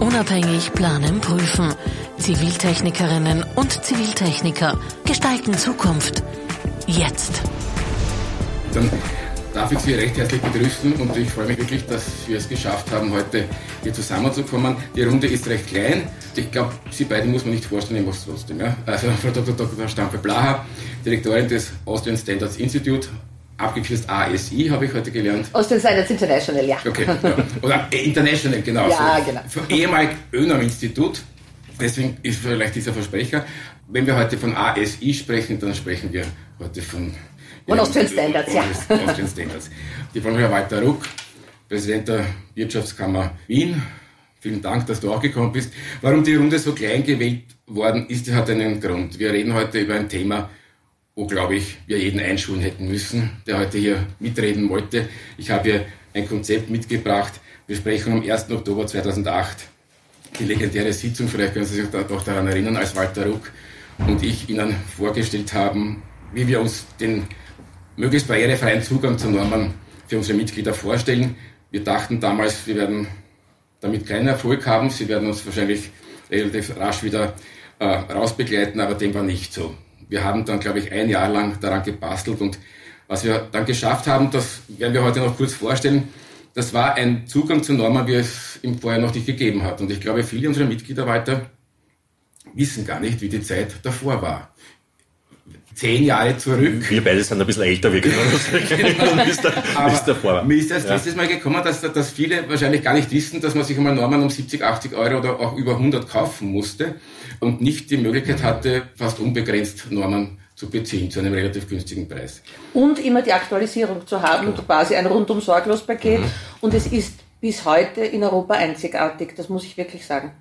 Unabhängig planen, prüfen. Ziviltechnikerinnen und Ziviltechniker gestalten Zukunft. Jetzt. Dann darf ich Sie recht herzlich begrüßen und ich freue mich wirklich, dass wir es geschafft haben, heute hier zusammenzukommen. Die Runde ist recht klein. Ich glaube, Sie beide muss man nicht vorstellen, es trotzdem. Ja? Also Frau Dr. Dr. Stampe Blaha, Direktorin des Austrian Standards Institute, abgekürzt ASI, habe ich heute gelernt. Austrian Standards International, ja. Okay, ja. oder International, genau. Ja, genau. Für ehemalig Önam-Institut, deswegen ist vielleicht dieser Versprecher. Wenn wir heute von ASI sprechen, dann sprechen wir heute von und Austrian Standards, ja. Austrian Standards. Die Frau Walter Ruck, Präsident der Wirtschaftskammer Wien. Vielen Dank, dass du auch gekommen bist. Warum die Runde so klein gewählt worden ist, hat einen Grund. Wir reden heute über ein Thema, wo, glaube ich, wir jeden einschulen hätten müssen, der heute hier mitreden wollte. Ich habe hier ein Konzept mitgebracht. Wir sprechen am 1. Oktober 2008 die legendäre Sitzung, vielleicht können Sie sich doch daran erinnern, als Walter Ruck und ich Ihnen vorgestellt haben, wie wir uns den möglichst barrierefreien Zugang zu Normen für unsere Mitglieder vorstellen. Wir dachten damals, wir werden damit keinen Erfolg haben. Sie werden uns wahrscheinlich relativ rasch wieder äh, rausbegleiten, aber dem war nicht so. Wir haben dann, glaube ich, ein Jahr lang daran gebastelt und was wir dann geschafft haben, das werden wir heute noch kurz vorstellen. Das war ein Zugang zu Normen, wie es im Vorher noch nicht gegeben hat. Und ich glaube, viele unserer Mitglieder weiter wissen gar nicht, wie die Zeit davor war zehn Jahre zurück. Wir beide sind ein bisschen älter, wir können bis davor. Mir ist erst ja. letztes Mal gekommen, dass, dass viele wahrscheinlich gar nicht wissen, dass man sich einmal Norman um 70, 80 Euro oder auch über 100 kaufen musste und nicht die Möglichkeit hatte, fast unbegrenzt Norman zu beziehen, zu einem relativ günstigen Preis. Und immer die Aktualisierung zu haben, genau. quasi ein rundum sorglos Paket. Mhm. Und es ist bis heute in Europa einzigartig, das muss ich wirklich sagen.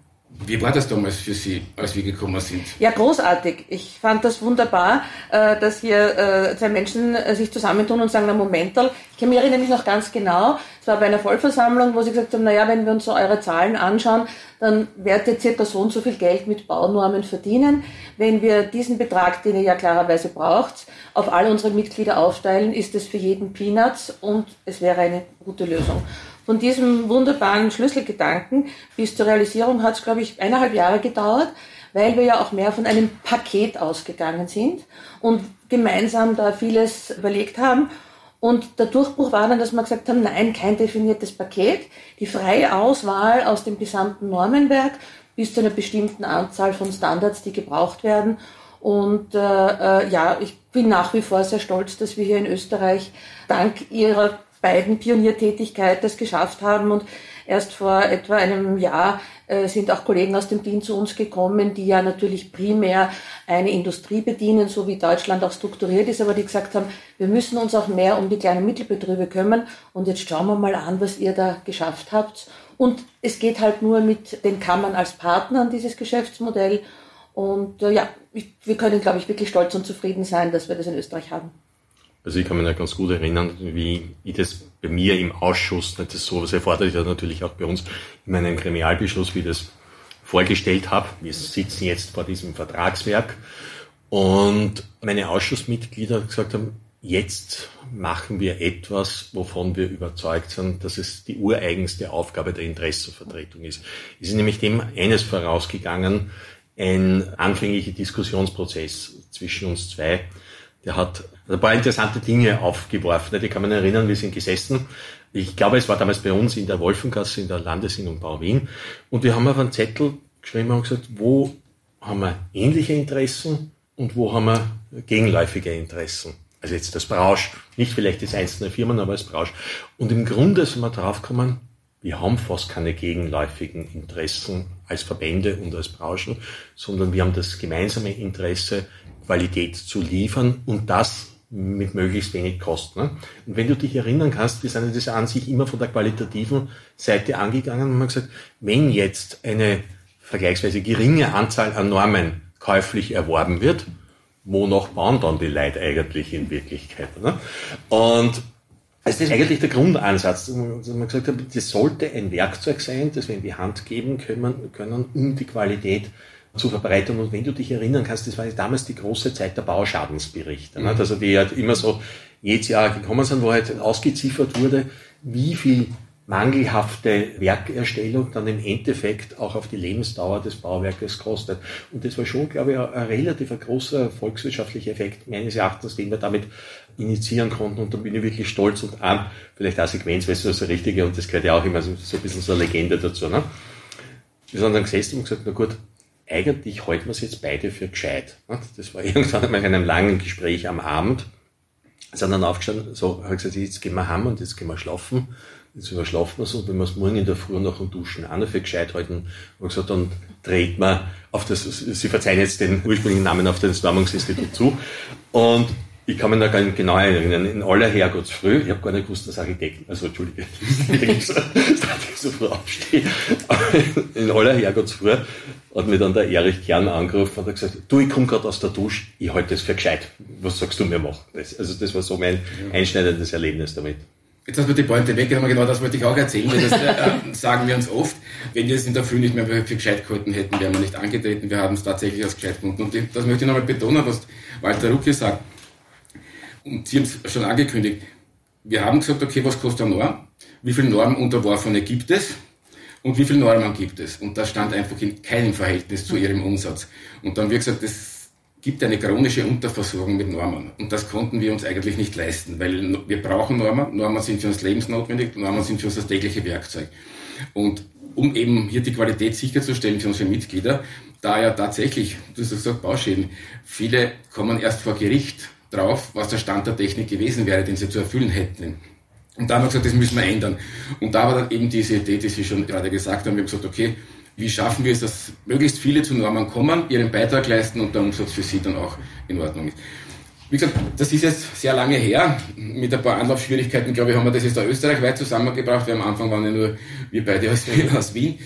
Wie war das damals für Sie, als wir gekommen sind? Ja, großartig. Ich fand das wunderbar, äh, dass hier äh, zwei Menschen äh, sich zusammentun und sagen, na Momental, ich kann mich erinnere mich noch ganz genau, es war bei einer Vollversammlung, wo sie gesagt haben, naja, wenn wir uns so eure Zahlen anschauen, dann werdet ihr so und so viel Geld mit Baunormen verdienen. Wenn wir diesen Betrag, den ihr ja klarerweise braucht, auf alle unsere Mitglieder aufteilen, ist es für jeden Peanuts und es wäre eine gute Lösung. Von diesem wunderbaren Schlüsselgedanken bis zur Realisierung hat es, glaube ich, eineinhalb Jahre gedauert, weil wir ja auch mehr von einem Paket ausgegangen sind und gemeinsam da vieles überlegt haben. Und der Durchbruch war dann, dass wir gesagt haben, nein, kein definiertes Paket, die freie Auswahl aus dem gesamten Normenwerk bis zu einer bestimmten Anzahl von Standards, die gebraucht werden. Und äh, äh, ja, ich bin nach wie vor sehr stolz, dass wir hier in Österreich dank Ihrer beiden Pioniertätigkeit das geschafft haben. Und erst vor etwa einem Jahr äh, sind auch Kollegen aus dem Team zu uns gekommen, die ja natürlich primär eine Industrie bedienen, so wie Deutschland auch strukturiert ist, aber die gesagt haben, wir müssen uns auch mehr um die kleinen Mittelbetriebe kümmern. Und jetzt schauen wir mal an, was ihr da geschafft habt. Und es geht halt nur mit den Kammern als Partner an dieses Geschäftsmodell. Und äh, ja, wir können, glaube ich, wirklich stolz und zufrieden sein, dass wir das in Österreich haben. Also ich kann mich noch ganz gut erinnern, wie ich das bei mir im Ausschuss, das ist sowas erfordert ja natürlich auch bei uns in meinem Gremialbeschluss, wie ich das vorgestellt habe. Wir sitzen jetzt vor diesem Vertragswerk und meine Ausschussmitglieder gesagt haben, jetzt machen wir etwas, wovon wir überzeugt sind, dass es die ureigenste Aufgabe der Interessenvertretung ist. Es ist nämlich dem eines vorausgegangen, ein anfänglicher Diskussionsprozess zwischen uns zwei, der hat ein paar interessante Dinge aufgeworfen. Die kann man erinnern, wir sind gesessen. Ich glaube, es war damals bei uns in der Wolfengasse in der Landesinn und Bau Wien. Und wir haben auf einen Zettel geschrieben und gesagt, wo haben wir ähnliche Interessen und wo haben wir gegenläufige Interessen. Also jetzt das Brausch, nicht vielleicht das einzelne Firmen, aber das Brausch. Und im Grunde sind wir draufgekommen, wir haben fast keine gegenläufigen Interessen als Verbände und als Branchen, sondern wir haben das gemeinsame Interesse, Qualität zu liefern und das mit möglichst wenig Kosten. Ne? Und wenn du dich erinnern kannst, wir sind das an sich immer von der qualitativen Seite angegangen und haben gesagt, wenn jetzt eine vergleichsweise geringe Anzahl an Normen käuflich erworben wird, wonach bauen dann die Leute eigentlich in Wirklichkeit? Ne? Und das ist eigentlich der Grundansatz, dass man gesagt hat, das sollte ein Werkzeug sein, das wir in die Hand geben können, können um die Qualität zu verbreiten. Und wenn du dich erinnern kannst, das war damals die große Zeit der Bauschadensberichte. Ne? Mhm. Also die halt immer so jedes Jahr gekommen sind, wo halt ausgeziffert wurde, wie viel mangelhafte Werkerstellung dann im Endeffekt auch auf die Lebensdauer des Bauwerkes kostet. Und das war schon, glaube ich, ein, ein relativ großer volkswirtschaftlicher Effekt meines Erachtens, den wir damit initiieren konnten. Und da bin ich wirklich stolz und an, vielleicht auch Sequenz, es so das Richtige und das gehört ja auch immer so, so ein bisschen so eine Legende dazu. Ne? Wir sind dann gesessen und gesagt, na gut, eigentlich halten wir es jetzt beide für gescheit. Das war irgendwann mal in einem langen Gespräch am Abend. Sind dann aufgestanden, so, habe gesagt, jetzt gehen wir heim und jetzt gehen wir schlafen. Jetzt überschlafen wir es und wenn wir es morgen in der Früh nach dem Duschen auch noch für gescheit halten, und gesagt, dann dreht man auf das, Sie verzeihen jetzt den ursprünglichen Namen auf das Normungsinstitut zu. Und ich kann mich da gar nicht genau erinnern, in aller Herrgottsfrüh, ich habe gar nicht gewusst, dass Architekten, also Entschuldige, dass ich so früh aufstehe, in aller Herrgottsfrüh hat mir dann der Erich Kern angerufen und hat gesagt, du, ich komme gerade aus der Dusche, ich halte das für gescheit, was sagst du mir machen? also das war so mein einschneidendes Erlebnis damit. Jetzt hast du die Pointe weggenommen, genau das wollte ich auch erzählen, weil das äh, sagen wir uns oft. Wenn wir es in der Früh nicht mehr für gescheit gehalten hätten, wären wir nicht angetreten, wir haben es tatsächlich als gescheit gefunden. Und das möchte ich nochmal betonen, was Walter Rucke sagt. Und Sie haben es schon angekündigt. Wir haben gesagt, okay, was kostet eine Norm? Wie viele Normunterworfene gibt es? Und wie viele Normen gibt es? Und das stand einfach in keinem Verhältnis zu ihrem Umsatz. Und dann haben gesagt, das gibt eine chronische Unterversorgung mit Normen. Und das konnten wir uns eigentlich nicht leisten, weil wir brauchen Normen. Normen sind für uns lebensnotwendig, Normen sind für uns das tägliche Werkzeug. Und um eben hier die Qualität sicherzustellen für unsere Mitglieder, da ja tatsächlich, du hast gesagt, Bauschäden, viele kommen erst vor Gericht drauf, was der Stand der Technik gewesen wäre, den sie zu erfüllen hätten. Und da haben wir gesagt, das müssen wir ändern. Und da war dann eben diese Idee, die Sie schon gerade gesagt haben. Wir haben gesagt, okay, wie schaffen wir es, dass möglichst viele zu Normen kommen, ihren Beitrag leisten und der Umsatz für sie dann auch in Ordnung ist. Wie gesagt, das ist jetzt sehr lange her. Mit ein paar Anlaufschwierigkeiten, glaube ich, haben wir das jetzt da österreichweit zusammengebracht. Wir am Anfang waren ja nur wir beide aus, aus Wien.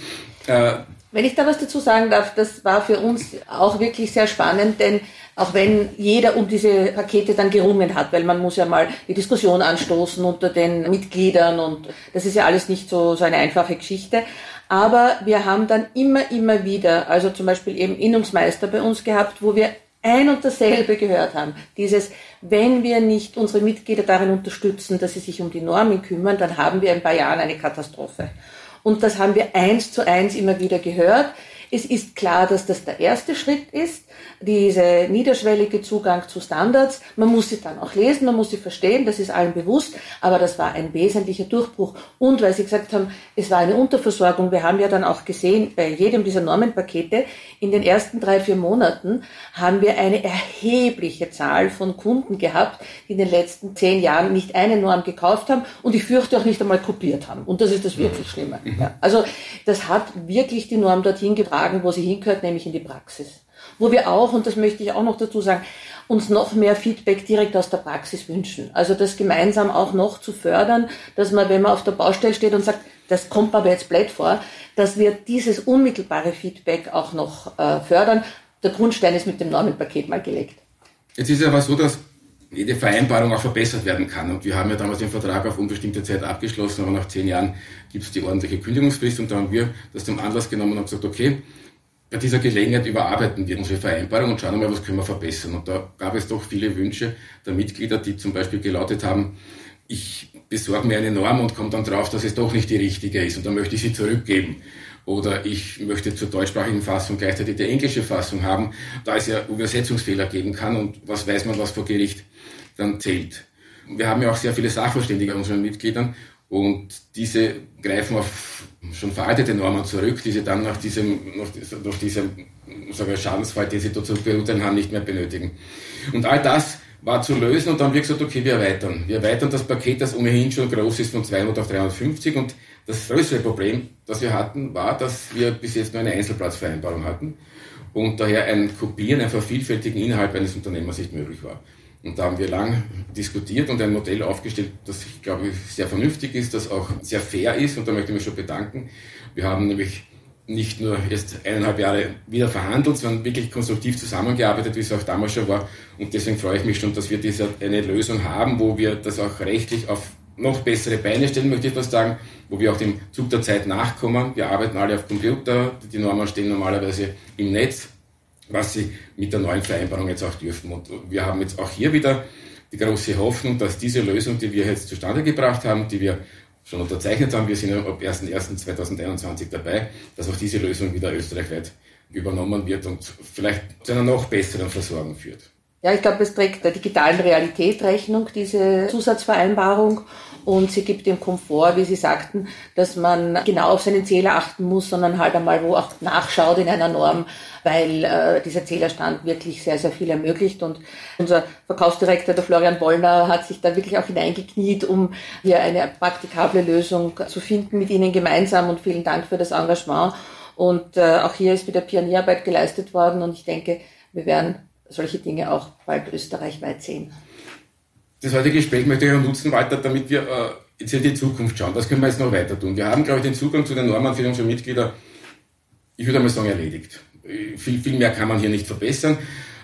Äh, wenn ich da was dazu sagen darf, das war für uns auch wirklich sehr spannend, denn auch wenn jeder um diese Pakete dann gerungen hat, weil man muss ja mal die Diskussion anstoßen unter den Mitgliedern und das ist ja alles nicht so, so eine einfache Geschichte. Aber wir haben dann immer, immer wieder, also zum Beispiel eben Innungsmeister bei uns gehabt, wo wir ein und dasselbe gehört haben. Dieses, wenn wir nicht unsere Mitglieder darin unterstützen, dass sie sich um die Normen kümmern, dann haben wir in ein paar Jahren eine Katastrophe. Und das haben wir eins zu eins immer wieder gehört. Es ist klar, dass das der erste Schritt ist, diese niederschwellige Zugang zu Standards. Man muss sie dann auch lesen, man muss sie verstehen, das ist allen bewusst, aber das war ein wesentlicher Durchbruch. Und weil Sie gesagt haben, es war eine Unterversorgung, wir haben ja dann auch gesehen, bei jedem dieser Normenpakete, in den ersten drei, vier Monaten haben wir eine erhebliche Zahl von Kunden gehabt, die in den letzten zehn Jahren nicht eine Norm gekauft haben und ich fürchte auch nicht einmal kopiert haben. Und das ist das wirklich Schlimme. Mhm. Ja. Also das hat wirklich die Norm dorthin getragen, wo sie hingehört, nämlich in die Praxis wo wir auch, und das möchte ich auch noch dazu sagen, uns noch mehr Feedback direkt aus der Praxis wünschen. Also das gemeinsam auch noch zu fördern, dass man, wenn man auf der Baustelle steht und sagt, das kommt aber jetzt blöd vor, dass wir dieses unmittelbare Feedback auch noch äh, fördern. Der Grundstein ist mit dem Normenpaket mal gelegt. Jetzt ist es aber so, dass jede Vereinbarung auch verbessert werden kann. Und wir haben ja damals den Vertrag auf unbestimmte Zeit abgeschlossen, aber nach zehn Jahren gibt es die ordentliche Kündigungsfrist und da haben wir das zum Anlass genommen und gesagt, okay, bei dieser Gelegenheit überarbeiten wir unsere Vereinbarung und schauen mal, was können wir verbessern. Und da gab es doch viele Wünsche der Mitglieder, die zum Beispiel gelautet haben, ich besorge mir eine Norm und komme dann drauf, dass es doch nicht die richtige ist und dann möchte ich sie zurückgeben. Oder ich möchte zur deutschsprachigen Fassung gleichzeitig die englische Fassung haben, da es ja Übersetzungsfehler geben kann und was weiß man, was vor Gericht dann zählt. Wir haben ja auch sehr viele Sachverständige an unseren Mitgliedern und diese greifen auf schon veraltete Normen zurück, die sie dann nach diesem, nach, diesem sagen Schadensfall, den sie dazu beurteilen haben, nicht mehr benötigen. Und all das war zu lösen und dann haben wir gesagt, okay, wir erweitern. Wir erweitern das Paket, das ohnehin schon groß ist, von 200 auf 350 und das größere Problem, das wir hatten, war, dass wir bis jetzt nur eine Einzelplatzvereinbarung hatten und daher ein Kopieren, ein Vervielfältigen innerhalb eines Unternehmers nicht möglich war. Und da haben wir lang diskutiert und ein Modell aufgestellt, das ich glaube sehr vernünftig ist, das auch sehr fair ist und da möchte ich mich schon bedanken. Wir haben nämlich nicht nur erst eineinhalb Jahre wieder verhandelt, sondern wirklich konstruktiv zusammengearbeitet, wie es auch damals schon war. Und deswegen freue ich mich schon, dass wir diese eine Lösung haben, wo wir das auch rechtlich auf noch bessere Beine stellen, möchte ich das sagen, wo wir auch dem Zug der Zeit nachkommen. Wir arbeiten alle auf Computer, die Normen stehen normalerweise im Netz was sie mit der neuen Vereinbarung jetzt auch dürfen. Und wir haben jetzt auch hier wieder die große Hoffnung, dass diese Lösung, die wir jetzt zustande gebracht haben, die wir schon unterzeichnet haben. Wir sind ab 01.01.2021 dabei, dass auch diese Lösung wieder österreichweit übernommen wird und vielleicht zu einer noch besseren Versorgung führt. Ja, ich glaube, es trägt der digitalen Realität Rechnung, diese Zusatzvereinbarung. Und sie gibt dem Komfort, wie Sie sagten, dass man genau auf seinen Zähler achten muss, sondern halt einmal wo auch nachschaut in einer Norm, weil äh, dieser Zählerstand wirklich sehr, sehr viel ermöglicht. Und unser Verkaufsdirektor, der Florian Bollner, hat sich da wirklich auch hineingekniet, um hier eine praktikable Lösung zu finden mit Ihnen gemeinsam. Und vielen Dank für das Engagement. Und äh, auch hier ist wieder Pionierarbeit geleistet worden. Und ich denke, wir werden solche Dinge auch bald österreichweit sehen. Das heutige Gespräch möchte ich auch nutzen, Walter, damit wir äh, jetzt in die Zukunft schauen. Was können wir jetzt noch weiter tun? Wir haben, glaube ich, den Zugang zu den Normen für unsere Mitglieder, ich würde einmal sagen, erledigt. Viel, viel mehr kann man hier nicht verbessern.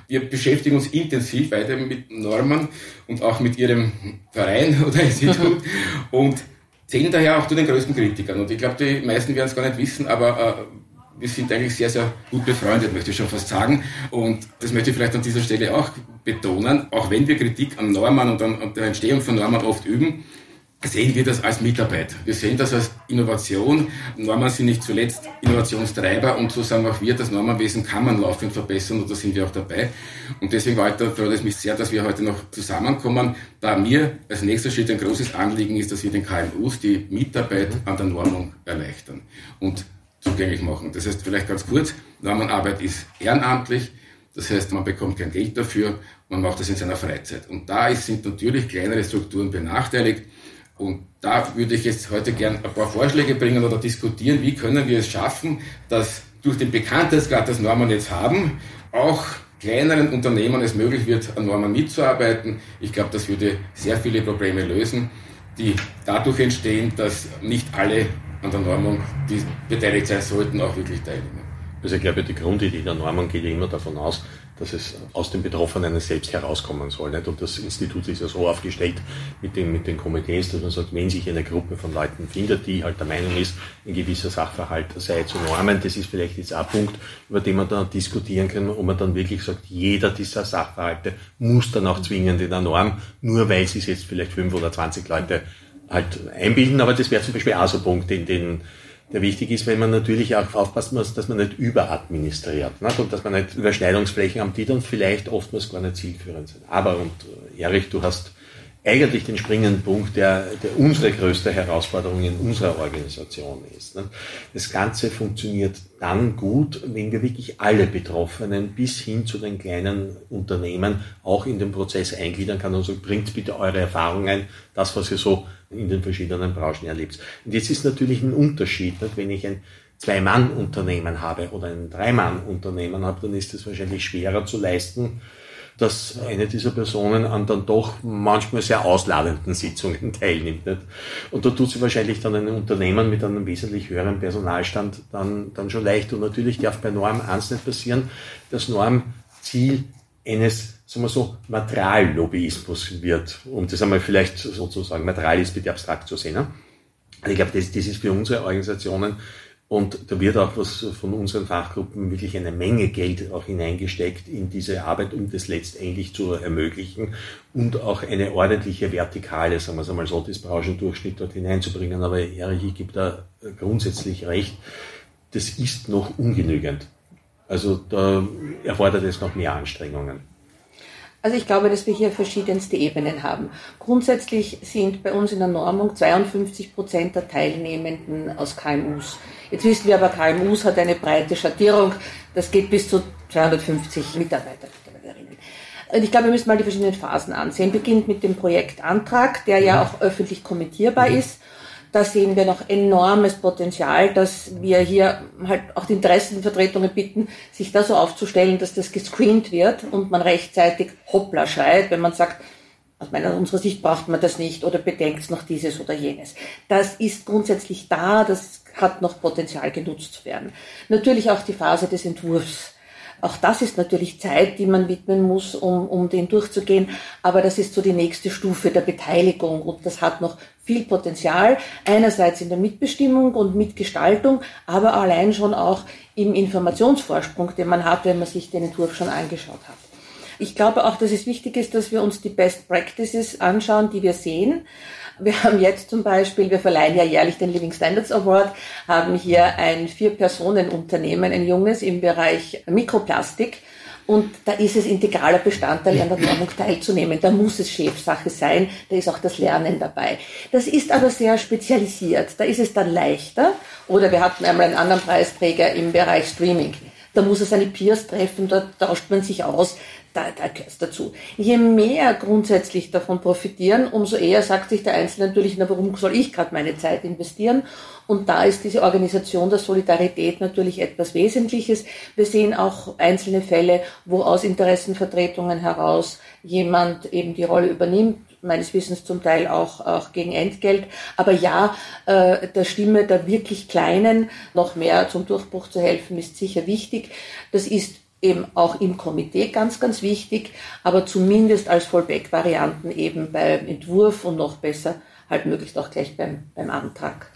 Wir beschäftigen uns intensiv weiter mit Normen und auch mit Ihrem Verein oder Institut und zählen daher auch zu den größten Kritikern. Und ich glaube, die meisten werden es gar nicht wissen, aber äh, wir sind eigentlich sehr, sehr gut befreundet, möchte ich schon fast sagen. Und das möchte ich vielleicht an dieser Stelle auch betonen. Auch wenn wir Kritik an Normen und an, der Entstehung von Normen oft üben, sehen wir das als Mitarbeit. Wir sehen das als Innovation. Normen sind nicht zuletzt Innovationstreiber und so sagen auch wir, das Normenwesen kann man laufend verbessern und da sind wir auch dabei. Und deswegen, freut es mich sehr, dass wir heute noch zusammenkommen, da mir als nächster Schritt ein großes Anliegen ist, dass wir den KMUs die Mitarbeit an der Normung erleichtern. Und zugänglich machen. Das heißt, vielleicht ganz kurz, Normenarbeit ist ehrenamtlich, das heißt, man bekommt kein Geld dafür, man macht das in seiner Freizeit. Und da sind natürlich kleinere Strukturen benachteiligt. Und da würde ich jetzt heute gern ein paar Vorschläge bringen oder diskutieren, wie können wir es schaffen, dass durch den Bekanntheitsgrad, das Normen jetzt haben, auch kleineren Unternehmen es möglich wird, an Normen mitzuarbeiten. Ich glaube, das würde sehr viele Probleme lösen, die dadurch entstehen, dass nicht alle an der Normung, die beteiligt sein sollten, auch wirklich teilnehmen. Also ich glaube, die Grundidee der Normung geht ja immer davon aus, dass es aus den Betroffenen selbst herauskommen soll. Nicht? Und das Institut ist ja so aufgestellt mit den, mit den Komitees, dass man sagt, wenn sich eine Gruppe von Leuten findet, die halt der Meinung ist, ein gewisser Sachverhalt sei zu normen, das ist vielleicht jetzt ein Punkt, über den man dann diskutieren kann, wo man dann wirklich sagt, jeder dieser Sachverhalte muss dann auch zwingend in der Norm, nur weil es jetzt vielleicht fünf oder zwanzig Leute halt einbilden, aber das wäre zum Beispiel auch so ein Punkt, den, den, der wichtig ist, wenn man natürlich auch aufpassen muss, dass man nicht überadministriert nicht? und dass man nicht Überschneidungsflächen am die dann vielleicht oftmals gar nicht zielführend sind. Aber, und äh, Erich, du hast eigentlich den springenden Punkt, der, der unsere größte Herausforderung in unserer Organisation ist. Ne? Das Ganze funktioniert dann gut, wenn wir wirklich alle Betroffenen bis hin zu den kleinen Unternehmen auch in den Prozess eingliedern kann und so, bringt bitte eure Erfahrungen, das, was ihr so in den verschiedenen Branchen erlebt. Und jetzt ist natürlich ein Unterschied, wenn ich ein Zwei-Mann-Unternehmen habe oder ein Drei-Mann-Unternehmen habe, dann ist es wahrscheinlich schwerer zu leisten, dass eine dieser Personen an dann doch manchmal sehr ausladenden Sitzungen teilnimmt. Nicht? Und da tut sie wahrscheinlich dann ein Unternehmen mit einem wesentlich höheren Personalstand dann, dann schon leicht. Und natürlich darf bei Norm eins nicht passieren, das Normziel eines sagen wir so, Materiallobbyismus wird, um das einmal vielleicht sozusagen, Material ist bitte abstrakt zu sehen. Ne? Ich glaube, das, das ist für unsere Organisationen und da wird auch was von unseren Fachgruppen wirklich eine Menge Geld auch hineingesteckt in diese Arbeit, um das letztendlich zu ermöglichen und auch eine ordentliche Vertikale, sagen wir es einmal so, das Branchendurchschnitt dort hineinzubringen. Aber Erich, ich gebe da grundsätzlich recht, das ist noch ungenügend. Also da erfordert es noch mehr Anstrengungen. Also ich glaube, dass wir hier verschiedenste Ebenen haben. Grundsätzlich sind bei uns in der Normung 52 Prozent der Teilnehmenden aus KMUs. Jetzt wissen wir aber, KMUs hat eine breite Schattierung. Das geht bis zu 250 Mitarbeiter. Und ich glaube, wir müssen mal die verschiedenen Phasen ansehen. Beginnt mit dem Projektantrag, der ja auch öffentlich kommentierbar ist. Da sehen wir noch enormes Potenzial, dass wir hier halt auch die Interessenvertretungen bitten, sich da so aufzustellen, dass das gescreent wird und man rechtzeitig hoppla schreit, wenn man sagt, aus meiner, unserer Sicht braucht man das nicht oder bedenkt noch dieses oder jenes. Das ist grundsätzlich da, das hat noch Potenzial genutzt zu werden. Natürlich auch die Phase des Entwurfs. Auch das ist natürlich Zeit, die man widmen muss, um, um den durchzugehen. Aber das ist so die nächste Stufe der Beteiligung und das hat noch viel Potenzial. Einerseits in der Mitbestimmung und Mitgestaltung, aber allein schon auch im Informationsvorsprung, den man hat, wenn man sich den Entwurf schon angeschaut hat. Ich glaube auch, dass es wichtig ist, dass wir uns die Best Practices anschauen, die wir sehen Wir haben jetzt zum Beispiel, wir verleihen ja jährlich den Living Standards Award, haben hier ein Vier-Personen-Unternehmen, ein junges im Bereich Mikroplastik. Und da ist es integraler Bestandteil an der Normung teilzunehmen. Da muss es Chefsache sein. Da ist auch das Lernen dabei. Das ist aber sehr spezialisiert. Da ist es dann leichter. Oder wir hatten einmal einen anderen Preisträger im Bereich Streaming. Da muss er seine Peers treffen, da tauscht man sich aus da, da gehört dazu. Je mehr grundsätzlich davon profitieren, umso eher sagt sich der Einzelne natürlich, na, warum soll ich gerade meine Zeit investieren? Und da ist diese Organisation der Solidarität natürlich etwas Wesentliches. Wir sehen auch einzelne Fälle, wo aus Interessenvertretungen heraus jemand eben die Rolle übernimmt, meines Wissens zum Teil auch, auch gegen Entgelt. Aber ja, äh, der Stimme der wirklich Kleinen noch mehr zum Durchbruch zu helfen, ist sicher wichtig. Das ist eben auch im Komitee ganz, ganz wichtig, aber zumindest als Fallback-Varianten eben beim Entwurf und noch besser halt möglichst auch gleich beim, beim Antrag.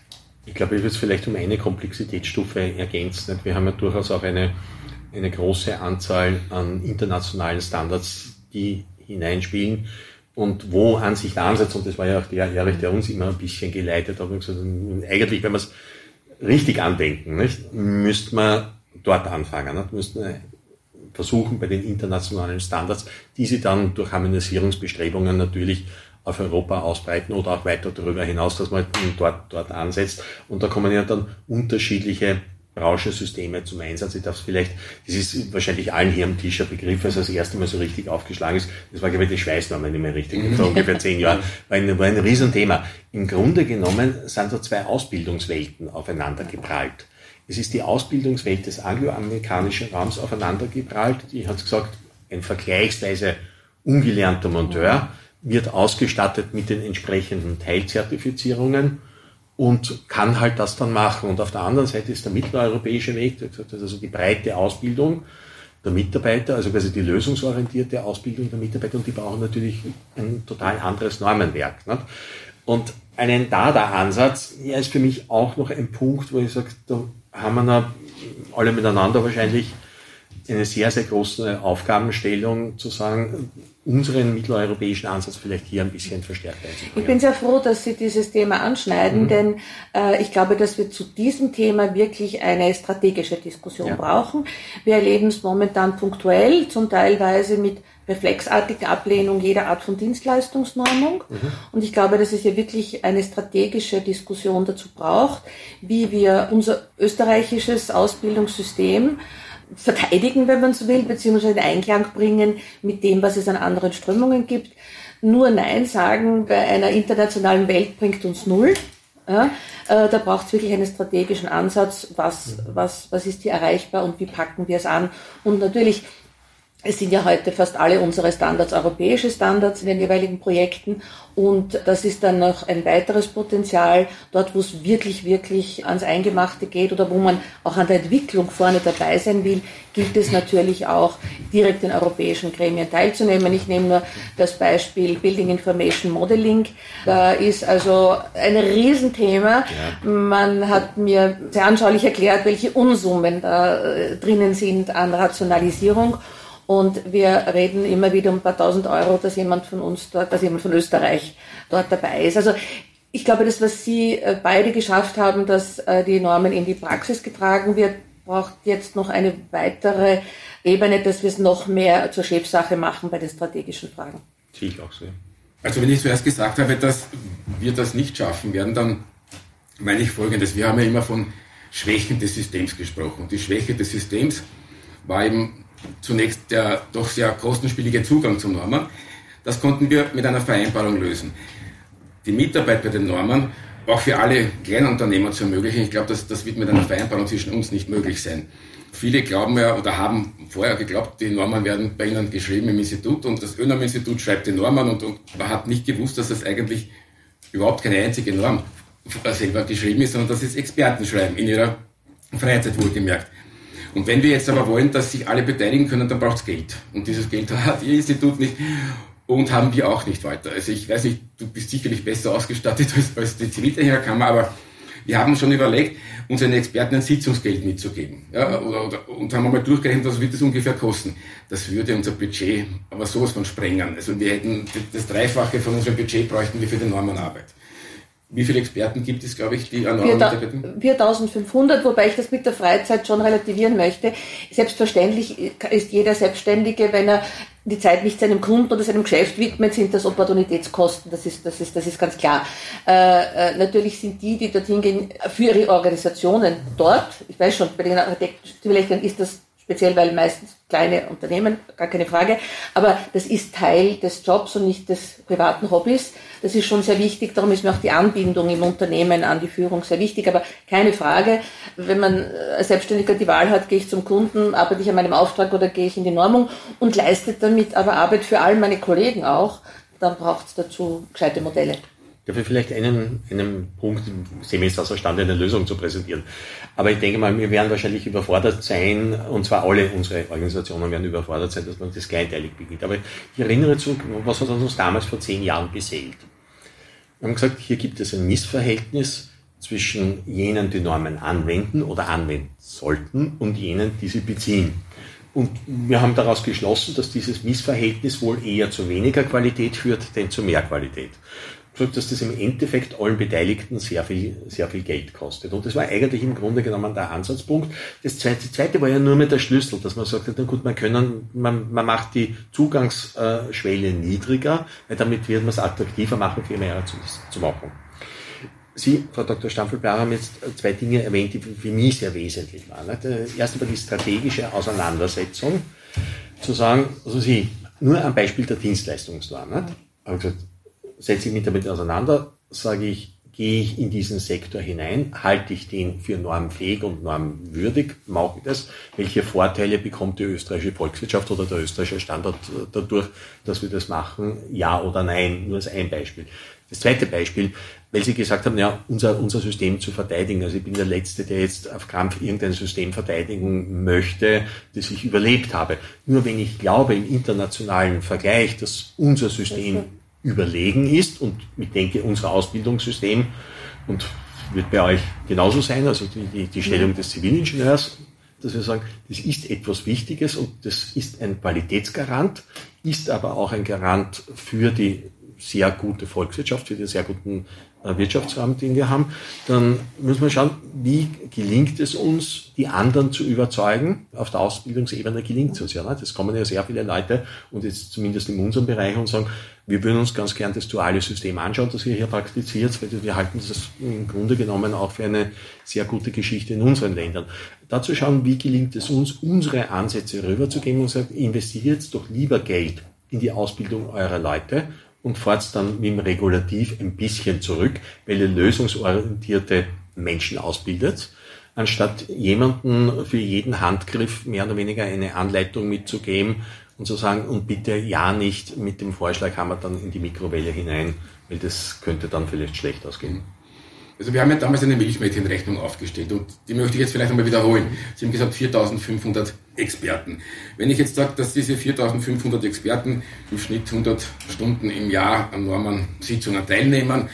Ich glaube, ich würde es vielleicht um eine Komplexitätsstufe ergänzen. Wir haben ja durchaus auch eine, eine große Anzahl an internationalen Standards, die hineinspielen und wo an sich der Ansatz, und das war ja auch der Erich, der uns immer ein bisschen geleitet hat, gesagt, eigentlich, wenn wir es richtig andenken, nicht, müsste man dort anfangen. Nicht? Müsste versuchen bei den internationalen Standards, die sie dann durch Harmonisierungsbestrebungen natürlich auf Europa ausbreiten oder auch weiter darüber hinaus, dass man dort, dort ansetzt. Und da kommen ja dann unterschiedliche Branchensysteme zum Einsatz. Ich darf es vielleicht, das ist wahrscheinlich allen hier am Tisch ein Begriff, als das erste Mal so richtig aufgeschlagen ist. Das war, glaube ich, die Schweißnahme nicht mehr richtig, vor ungefähr zehn Jahren. War ein, war ein Riesenthema. Im Grunde genommen sind da zwei Ausbildungswelten aufeinander geprallt. Es ist die Ausbildungswelt des angloamerikanischen Raums aufeinandergeprallt. Die hat gesagt, ein vergleichsweise ungelernter Monteur wird ausgestattet mit den entsprechenden Teilzertifizierungen und kann halt das dann machen. Und auf der anderen Seite ist der mitteleuropäische Weg, also die breite Ausbildung der Mitarbeiter, also quasi die lösungsorientierte Ausbildung der Mitarbeiter und die brauchen natürlich ein total anderes Normenwerk. Nicht? Und einen Dada-Ansatz ja, ist für mich auch noch ein Punkt, wo ich sage, da haben wir alle miteinander wahrscheinlich eine sehr, sehr große Aufgabenstellung zu sagen, unseren mitteleuropäischen Ansatz vielleicht hier ein bisschen verstärkt einzubringen. Ich bin sehr froh, dass Sie dieses Thema anschneiden, mhm. denn äh, ich glaube, dass wir zu diesem Thema wirklich eine strategische Diskussion ja. brauchen. Wir erleben es momentan punktuell, zum Teilweise mit reflexartigen Ablehnung jeder Art von Dienstleistungsnormung. Mhm. Und ich glaube, dass es hier wirklich eine strategische Diskussion dazu braucht, wie wir unser österreichisches Ausbildungssystem verteidigen, wenn man so will, beziehungsweise in Einklang bringen mit dem, was es an anderen Strömungen gibt. Nur Nein sagen bei einer internationalen Welt bringt uns null. Ja, äh, da braucht es wirklich einen strategischen Ansatz, was, was, was ist hier erreichbar und wie packen wir es an. Und natürlich es sind ja heute fast alle unsere Standards europäische Standards in den jeweiligen Projekten und das ist dann noch ein weiteres Potenzial, dort wo es wirklich, wirklich ans Eingemachte geht oder wo man auch an der Entwicklung vorne dabei sein will, gilt es natürlich auch direkt in europäischen Gremien teilzunehmen. Ich nehme nur das Beispiel Building Information Modeling. Da ist also ein Riesenthema. Ja. Man hat mir sehr anschaulich erklärt, welche Unsummen da drinnen sind an Rationalisierung. Und wir reden immer wieder um ein paar tausend Euro, dass jemand von uns dort, dass jemand von Österreich dort dabei ist. Also ich glaube, das, was Sie äh, beide geschafft haben, dass äh, die Normen in die Praxis getragen wird, braucht jetzt noch eine weitere Ebene, dass wir es noch mehr zur Chefsache machen bei den strategischen Fragen. Sehe ich auch so. Also wenn ich zuerst gesagt habe, dass wir das nicht schaffen werden, dann meine ich Folgendes. Wir haben ja immer von Schwächen des Systems gesprochen. Die Schwäche des Systems war eben zunächst der doch sehr kostenspielige Zugang zu Normen. Das konnten wir mit einer Vereinbarung lösen. Die Mitarbeit bei den Normen auch für alle Kleinunternehmer zu ermöglichen, ich glaube, das, das wird mit einer Vereinbarung zwischen uns nicht möglich sein. Viele glauben ja oder haben vorher geglaubt, die Normen werden bei ihnen geschrieben im Institut und das ÖNOM-Institut schreibt die Normen und, und man hat nicht gewusst, dass das eigentlich überhaupt keine einzige Norm selber geschrieben ist, sondern dass es Experten schreiben, in ihrer Freizeit wohlgemerkt. Und wenn wir jetzt aber wollen, dass sich alle beteiligen können, dann braucht es Geld. Und dieses Geld hat Ihr Institut nicht und haben wir auch nicht weiter. Also ich weiß nicht, du bist sicherlich besser ausgestattet als, als die Ziviltechnikerkammer, aber wir haben schon überlegt, unseren Experten ein Sitzungsgeld mitzugeben. Ja, oder, oder, und haben einmal durchgerechnet, was wird das ungefähr kosten. Das würde unser Budget aber sowas von sprengen. Also wir hätten das Dreifache von unserem Budget bräuchten wir für die Normenarbeit. Wie viele Experten gibt es, glaube ich, die an 4500, wobei ich das mit der Freizeit schon relativieren möchte. Selbstverständlich ist jeder Selbstständige, wenn er die Zeit nicht seinem Kunden oder seinem Geschäft widmet, sind das Opportunitätskosten. Das ist, das ist, das ist ganz klar. Äh, äh, natürlich sind die, die dorthin gehen, für ihre Organisationen dort. Ich weiß schon, bei den Architekten ist das speziell weil meistens kleine Unternehmen, gar keine Frage, aber das ist Teil des Jobs und nicht des privaten Hobbys. Das ist schon sehr wichtig, darum ist mir auch die Anbindung im Unternehmen an die Führung sehr wichtig, aber keine Frage, wenn man als Selbstständiger die Wahl hat, gehe ich zum Kunden, arbeite ich an meinem Auftrag oder gehe ich in die Normung und leiste damit aber Arbeit für all meine Kollegen auch, dann braucht es dazu gescheite Modelle. Ich vielleicht einen, einen Punkt Semester außerstande eine Lösung zu präsentieren? Aber ich denke mal, wir werden wahrscheinlich überfordert sein, und zwar alle unsere Organisationen werden überfordert sein, dass man das kleinteilig beginnt. Aber ich erinnere zu, was hat uns damals vor zehn Jahren beseelt? Wir haben gesagt, hier gibt es ein Missverhältnis zwischen jenen, die Normen anwenden oder anwenden sollten, und jenen, die sie beziehen. Und wir haben daraus geschlossen, dass dieses Missverhältnis wohl eher zu weniger Qualität führt, denn zu mehr Qualität dass das im Endeffekt allen Beteiligten sehr viel, sehr viel Geld kostet. Und das war eigentlich im Grunde genommen der Ansatzpunkt. Das zweite, zweite war ja nur mit der Schlüssel, dass man sagt, na gut, man können, man, man macht die Zugangsschwelle niedriger, weil damit wird man es attraktiver machen, für mehr zu, zu machen. Sie, Frau Dr. Stampfel-Bauer, haben jetzt zwei Dinge erwähnt, die für mich sehr wesentlich waren. Erste war die strategische Auseinandersetzung, zu sagen, also Sie, nur am Beispiel der Dienstleistungsnorm, haben gesagt, setze ich mich damit auseinander, sage ich, gehe ich in diesen Sektor hinein, halte ich den für normfähig und normwürdig, mache ich das? Welche Vorteile bekommt die österreichische Volkswirtschaft oder der österreichische Standort dadurch, dass wir das machen? Ja oder nein? Nur als ein Beispiel. Das zweite Beispiel, weil Sie gesagt haben, ja, unser, unser System zu verteidigen. Also ich bin der Letzte, der jetzt auf Krampf irgendein System verteidigen möchte, das ich überlebt habe. Nur wenn ich glaube im internationalen Vergleich, dass unser System überlegen ist. Und ich denke, unser Ausbildungssystem und wird bei euch genauso sein, also die, die, die Stellung des Zivilingenieurs, dass wir sagen, das ist etwas Wichtiges und das ist ein Qualitätsgarant, ist aber auch ein Garant für die sehr gute Volkswirtschaft, für den sehr guten äh, Wirtschaftsrahmen, den wir haben, dann müssen wir schauen, wie gelingt es uns, die anderen zu überzeugen. Auf der Ausbildungsebene gelingt es uns ja. Ne? Das kommen ja sehr viele Leute und jetzt zumindest in unserem Bereich und sagen, wir würden uns ganz gern das duale System anschauen, das ihr hier praktiziert, weil wir halten das im Grunde genommen auch für eine sehr gute Geschichte in unseren Ländern. Dazu schauen, wie gelingt es uns, unsere Ansätze rüberzugeben und sagen, investiert doch lieber Geld in die Ausbildung eurer Leute und fahrt dann mit dem Regulativ ein bisschen zurück, weil ihr lösungsorientierte Menschen ausbildet, anstatt jemanden für jeden Handgriff mehr oder weniger eine Anleitung mitzugeben und zu sagen, und bitte ja nicht mit dem Vorschlaghammer dann in die Mikrowelle hinein, weil das könnte dann vielleicht schlecht ausgehen. Also wir haben ja damals eine Milchmädchenrechnung aufgestellt und die möchte ich jetzt vielleicht einmal wiederholen. Sie haben gesagt 4500 Experten. Wenn ich jetzt sage, dass diese 4500 Experten im Schnitt 100 Stunden im Jahr an Norman-Sitzungen teilnehmen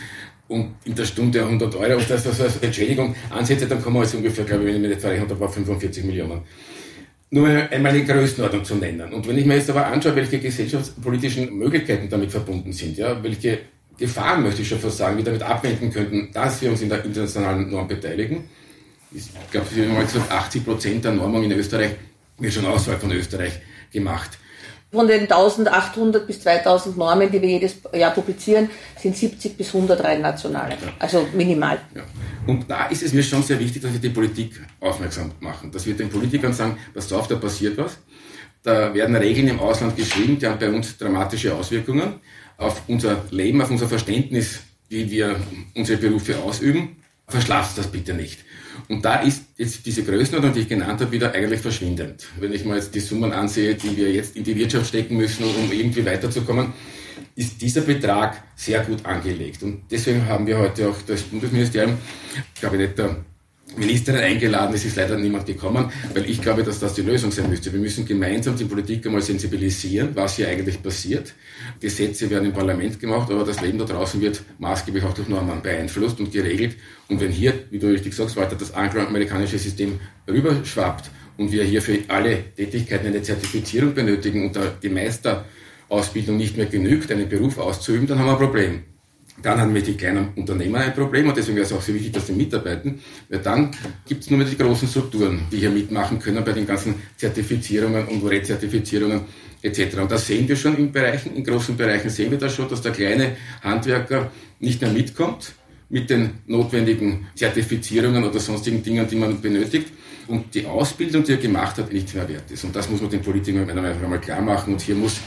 und in der Stunde 100 Euro und das als Entschädigung ansetze, dann kommen wir jetzt ungefähr, glaube ich, wenn ich mich nicht verrechnet habe, auf 45 Millionen. Nur einmal eine Größenordnung zu nennen. Und wenn ich mir jetzt aber anschaue, welche gesellschaftspolitischen Möglichkeiten damit verbunden sind, ja, welche Gefahren, möchte ich schon fast sagen, wir damit abwenden könnten, dass wir uns in der internationalen Norm beteiligen. Ich glaube, Sie haben mal gesagt, 80 Prozent der Normung in Österreich wird schon außerhalb von Österreich gemacht. Von den 1800 bis 2000 Normen, die wir jedes Jahr publizieren, sind 70 bis 100 rein nationale. Ja. Also minimal. Ja. Und da ist es mir schon sehr wichtig, dass wir die Politik aufmerksam machen. Dass wir den Politikern sagen, pass auf, da passiert was. Da werden Regeln im Ausland geschrieben, die haben bei uns dramatische Auswirkungen auf unser Leben, auf unser Verständnis, wie wir unsere Berufe ausüben. Verschlaft das bitte nicht. Und da ist jetzt diese Größenordnung, die ich genannt habe, wieder eigentlich verschwindend. Wenn ich mal jetzt die Summen ansehe, die wir jetzt in die Wirtschaft stecken müssen, um irgendwie weiterzukommen, ist dieser Betrag sehr gut angelegt. Und deswegen haben wir heute auch das Bundesministerium, Kabinett der Ministerin eingeladen, es ist leider niemand gekommen, weil ich glaube, dass das die Lösung sein müsste. Wir müssen gemeinsam die Politik einmal sensibilisieren, was hier eigentlich passiert. Gesetze werden im Parlament gemacht, aber das Leben da draußen wird maßgeblich auch durch Normen beeinflusst und geregelt. Und wenn hier, wie du richtig sagst, weiter das angloamerikanische System rüberschwappt und wir hier für alle Tätigkeiten eine Zertifizierung benötigen und die Meisterausbildung nicht mehr genügt, einen Beruf auszuüben, dann haben wir ein Problem. Dann haben wir die kleinen Unternehmer ein Problem und deswegen wäre es auch sehr wichtig, dass sie mitarbeiten, weil dann gibt es nur mehr die großen Strukturen, die hier mitmachen können bei den ganzen Zertifizierungen und Rezertifizierungen etc. Und das sehen wir schon in Bereichen, in großen Bereichen sehen wir das schon, dass der kleine Handwerker nicht mehr mitkommt mit den notwendigen Zertifizierungen oder sonstigen Dingen, die man benötigt und die Ausbildung, die er gemacht hat, nichts mehr wert ist. Und das muss man den Politikern meiner Meinung nach einmal klar machen und hier muss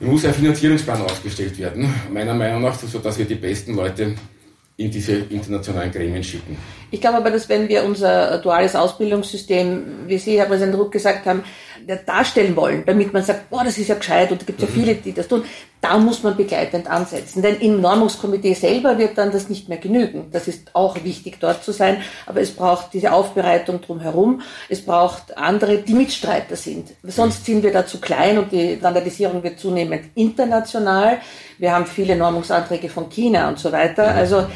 muss ein Finanzierungsplan aufgestellt werden, meiner Meinung nach, sodass wir die besten Leute in diese internationalen Gremien schicken. Ich glaube aber, dass wenn wir unser duales Ausbildungssystem, wie Sie, Herr Präsident Ruck, gesagt haben, darstellen wollen, damit man sagt, boah, das ist ja gescheit und es gibt ja mhm. viele, die das tun, da muss man begleitend ansetzen. Denn im Normungskomitee selber wird dann das nicht mehr genügen. Das ist auch wichtig, dort zu sein, aber es braucht diese Aufbereitung drumherum. Es braucht andere, die Mitstreiter sind. Sonst sind wir da zu klein und die Standardisierung wird zunehmend international. Wir haben viele Normungsanträge von China und so weiter. Also äh,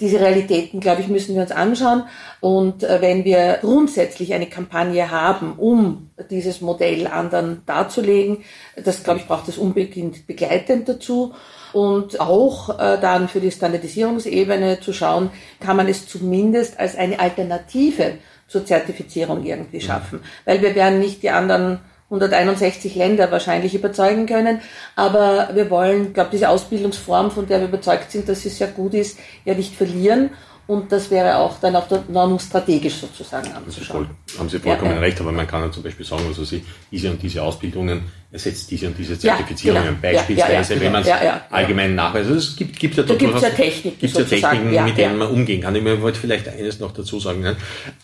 diese Realitäten, glaube ich, müssen wir uns anschauen. Und äh, wenn wir grundsätzlich eine Kampagne haben, um dieses Modell anderen darzulegen, das, glaube ich, braucht es unbedingt begleitend dazu. Und auch äh, dann für die Standardisierungsebene zu schauen, kann man es zumindest als eine Alternative zur Zertifizierung irgendwie schaffen. Weil wir werden nicht die anderen 161 Länder wahrscheinlich überzeugen können. Aber wir wollen, glaube diese Ausbildungsform, von der wir überzeugt sind, dass sie sehr gut ist, ja nicht verlieren. Und das wäre auch dann auf der Normung strategisch sozusagen anzuschauen. Voll, haben Sie vollkommen ja, recht, aber man kann ja zum Beispiel sagen, also Sie, diese und diese Ausbildungen ersetzt diese und diese Zertifizierungen. Ja, genau. Beispielsweise, ja, wenn man es allgemein nachweist. Also es gibt, gibt ja da gibt ja Techniken, gibt ja Techniken mit denen man umgehen kann. Ich wollte vielleicht eines noch dazu sagen. Ne?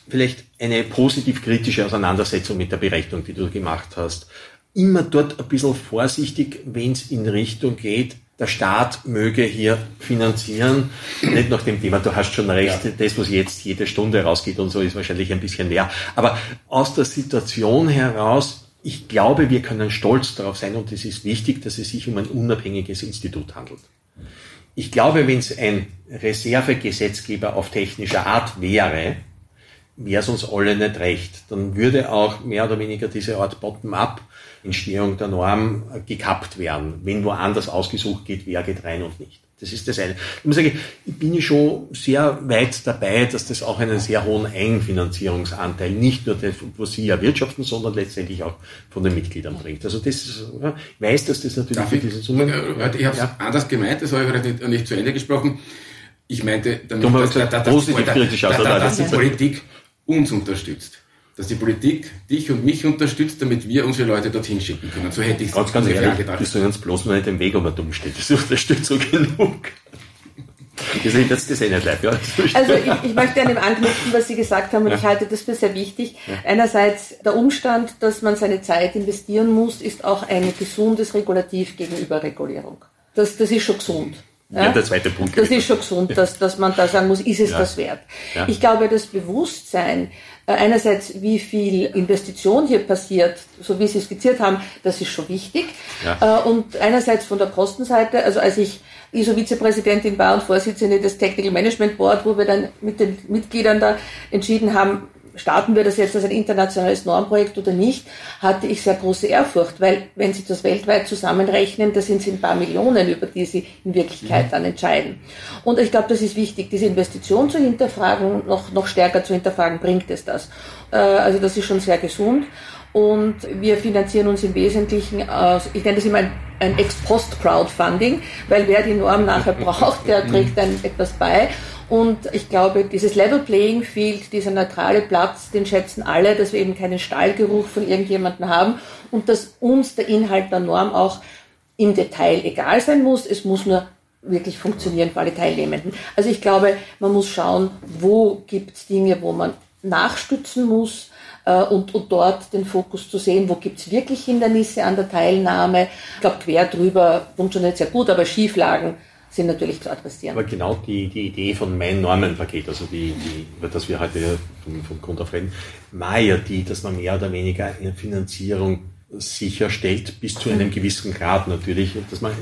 Vielleicht eine positiv-kritische Auseinandersetzung mit der Berechnung, die du gemacht hast. Immer dort ein bisschen vorsichtig, wenn es in Richtung geht, der Staat möge hier finanzieren. Nicht nach dem Thema, du hast schon recht, ja. das, was jetzt jede Stunde rausgeht und so, ist wahrscheinlich ein bisschen leer. Aber aus der Situation heraus, ich glaube, wir können stolz darauf sein und es ist wichtig, dass es sich um ein unabhängiges Institut handelt. Ich glaube, wenn es ein Reservegesetzgeber auf technischer Art wäre, wäre es uns alle nicht recht. Dann würde auch mehr oder weniger diese Art Bottom-up Entstehung der Norm gekappt werden. Wenn woanders ausgesucht geht, wer geht rein und nicht. Das ist das eine. Ich muss sagen, ich bin schon sehr weit dabei, dass das auch einen sehr hohen Eigenfinanzierungsanteil, nicht nur das, was Sie erwirtschaften, sondern letztendlich auch von den Mitgliedern bringt. Also das ist, ja, ich weiß, dass das natürlich für diese Summen... Ich, ich habe es ja. anders gemeint, das habe ich nicht, nicht zu Ende gesprochen. Ich meinte damit, dass, dass, dass, dass, die Politik uns unterstützt dass die Politik dich und mich unterstützt, damit wir unsere Leute dorthin schicken können. So hätte ich es ganz, ganz ehrlich, gedacht. Sollen uns bloß mal nicht im Weg, ob man dumm steht. Das ist Unterstützung genug. Das ist das, das eh nicht leid, ja. Also ich, ich möchte an dem anknüpfen, was Sie gesagt haben, und ja. ich halte das für sehr wichtig. Ja. Einerseits der Umstand, dass man seine Zeit investieren muss, ist auch ein gesundes Regulativ gegenüber Regulierung. Das, das ist schon gesund. Ja, der zweite Punkt. Das ist schon gesund, dass, dass man da sagen muss, ist es ja. das wert? Ja. Ich glaube, das Bewusstsein, einerseits, wie viel Investition hier passiert, so wie Sie skizziert haben, das ist schon wichtig. Ja. Äh, und einerseits von der Kostenseite, also als ich ISO-Vizepräsidentin war und Vorsitzende des Technical Management Board, wo wir dann mit den Mitgliedern da entschieden haben, starten wir das jetzt als ein internationales Normprojekt oder nicht, hatte ich sehr große Ehrfurcht, weil wenn Sie das weltweit zusammenrechnen, da sind es ein paar Millionen, über die Sie in Wirklichkeit dann entscheiden. Und ich glaube, das ist wichtig, diese Investition zu hinterfragen, noch, noch stärker zu hinterfragen, bringt es das. Äh, also das ist schon sehr gesund. Und wir finanzieren uns im Wesentlichen aus, ich nenne das immer ein, ein Ex-Post-Crowdfunding, weil wer die Norm nachher braucht, der trägt dann etwas bei. Und ich glaube, dieses Level Playing Field, dieser neutrale Platz, den schätzen alle, dass wir eben keinen Stallgeruch von irgendjemandem haben und dass uns der Inhalt der Norm auch im Detail egal sein muss. Es muss nur wirklich funktionieren für alle Teilnehmenden. Also ich glaube, man muss schauen, wo gibt es Dinge, wo man nachstützen muss äh, und, und dort den Fokus zu sehen, wo gibt es wirklich Hindernisse an der Teilnahme. Ich glaube, quer drüber funktioniert sehr gut, aber Schieflagen sind natürlich zu adressieren. Aber genau die, die Idee von mein Normenpaket, also die, die, über das wir heute vom, vom Grund auf reden, war ja die, dass man mehr oder weniger eine Finanzierung sicherstellt, bis zu einem gewissen Grad natürlich, dass man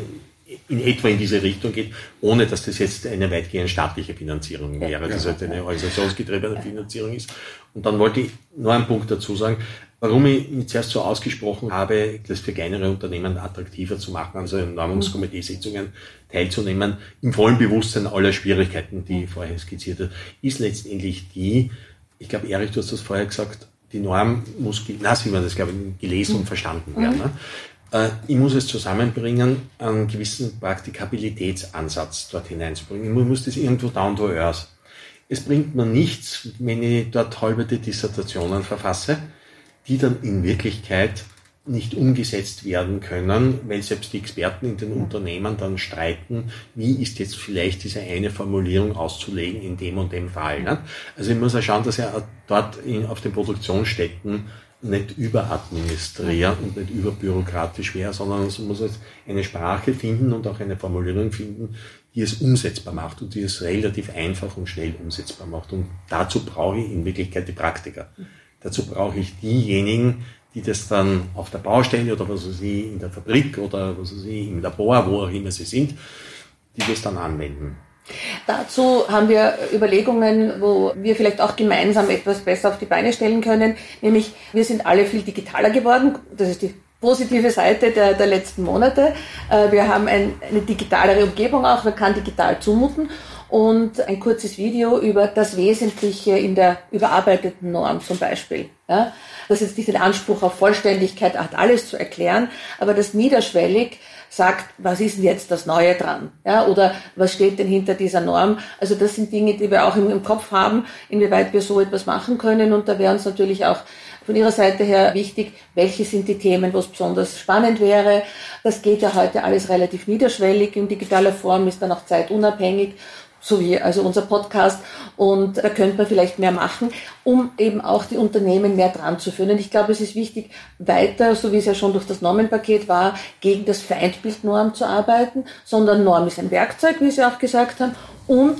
in etwa in diese Richtung geht, ohne dass das jetzt eine weitgehend staatliche Finanzierung wäre, ja, das halt eine organisationsgetriebene Finanzierung ist. Und dann wollte ich noch einen Punkt dazu sagen, Warum ich mich zuerst so ausgesprochen habe, das für kleinere Unternehmen attraktiver zu machen, also in Normungskomitee-Sitzungen teilzunehmen, im vollen Bewusstsein aller Schwierigkeiten, die ich vorher skizziert habe, ist letztendlich die, ich glaube, Erich, du hast das vorher gesagt, die Norm muss, na, Sie haben das, glaube ich, gelesen und verstanden werden. Mhm. Ne? Äh, ich muss es zusammenbringen, einen gewissen Praktikabilitätsansatz dort hineinzubringen. Ich muss das irgendwo down to earth. Es bringt mir nichts, wenn ich dort halberte Dissertationen verfasse, die dann in Wirklichkeit nicht umgesetzt werden können, weil selbst die Experten in den Unternehmen dann streiten, wie ist jetzt vielleicht diese eine Formulierung auszulegen in dem und dem Fall. Ne? Also ich muss ja schauen, dass er dort in, auf den Produktionsstätten nicht überadministrieren und nicht überbürokratisch wäre, sondern es muss jetzt eine Sprache finden und auch eine Formulierung finden, die es umsetzbar macht und die es relativ einfach und schnell umsetzbar macht. Und dazu brauche ich in Wirklichkeit die Praktiker. Dazu brauche ich diejenigen, die das dann auf der Baustelle oder was weiß ich, in der Fabrik oder was weiß ich, im Labor, wo auch immer sie sind, die das dann anwenden. Dazu haben wir Überlegungen, wo wir vielleicht auch gemeinsam etwas besser auf die Beine stellen können. Nämlich, wir sind alle viel digitaler geworden. Das ist die positive Seite der, der letzten Monate. Äh, wir haben ein, eine digitalere Umgebung auch, man kann digital zumuten und ein kurzes Video über das Wesentliche in der überarbeiteten Norm zum Beispiel. Ja, das jetzt nicht den Anspruch auf Vollständigkeit hat, alles zu erklären, aber das niederschwellig sagt, was ist denn jetzt das Neue dran? Ja, oder was steht denn hinter dieser Norm? Also das sind Dinge, die wir auch im Kopf haben, inwieweit wir so etwas machen können. Und da wäre uns natürlich auch von Ihrer Seite her wichtig, welche sind die Themen, wo es besonders spannend wäre. Das geht ja heute alles relativ niederschwellig in digitaler Form, ist dann auch zeitunabhängig so wie also unser Podcast. Und da könnte man vielleicht mehr machen, um eben auch die Unternehmen mehr dran zu führen. Und ich glaube, es ist wichtig, weiter, so wie es ja schon durch das Normenpaket war, gegen das Feindbild Norm zu arbeiten, sondern Norm ist ein Werkzeug, wie Sie auch gesagt haben, und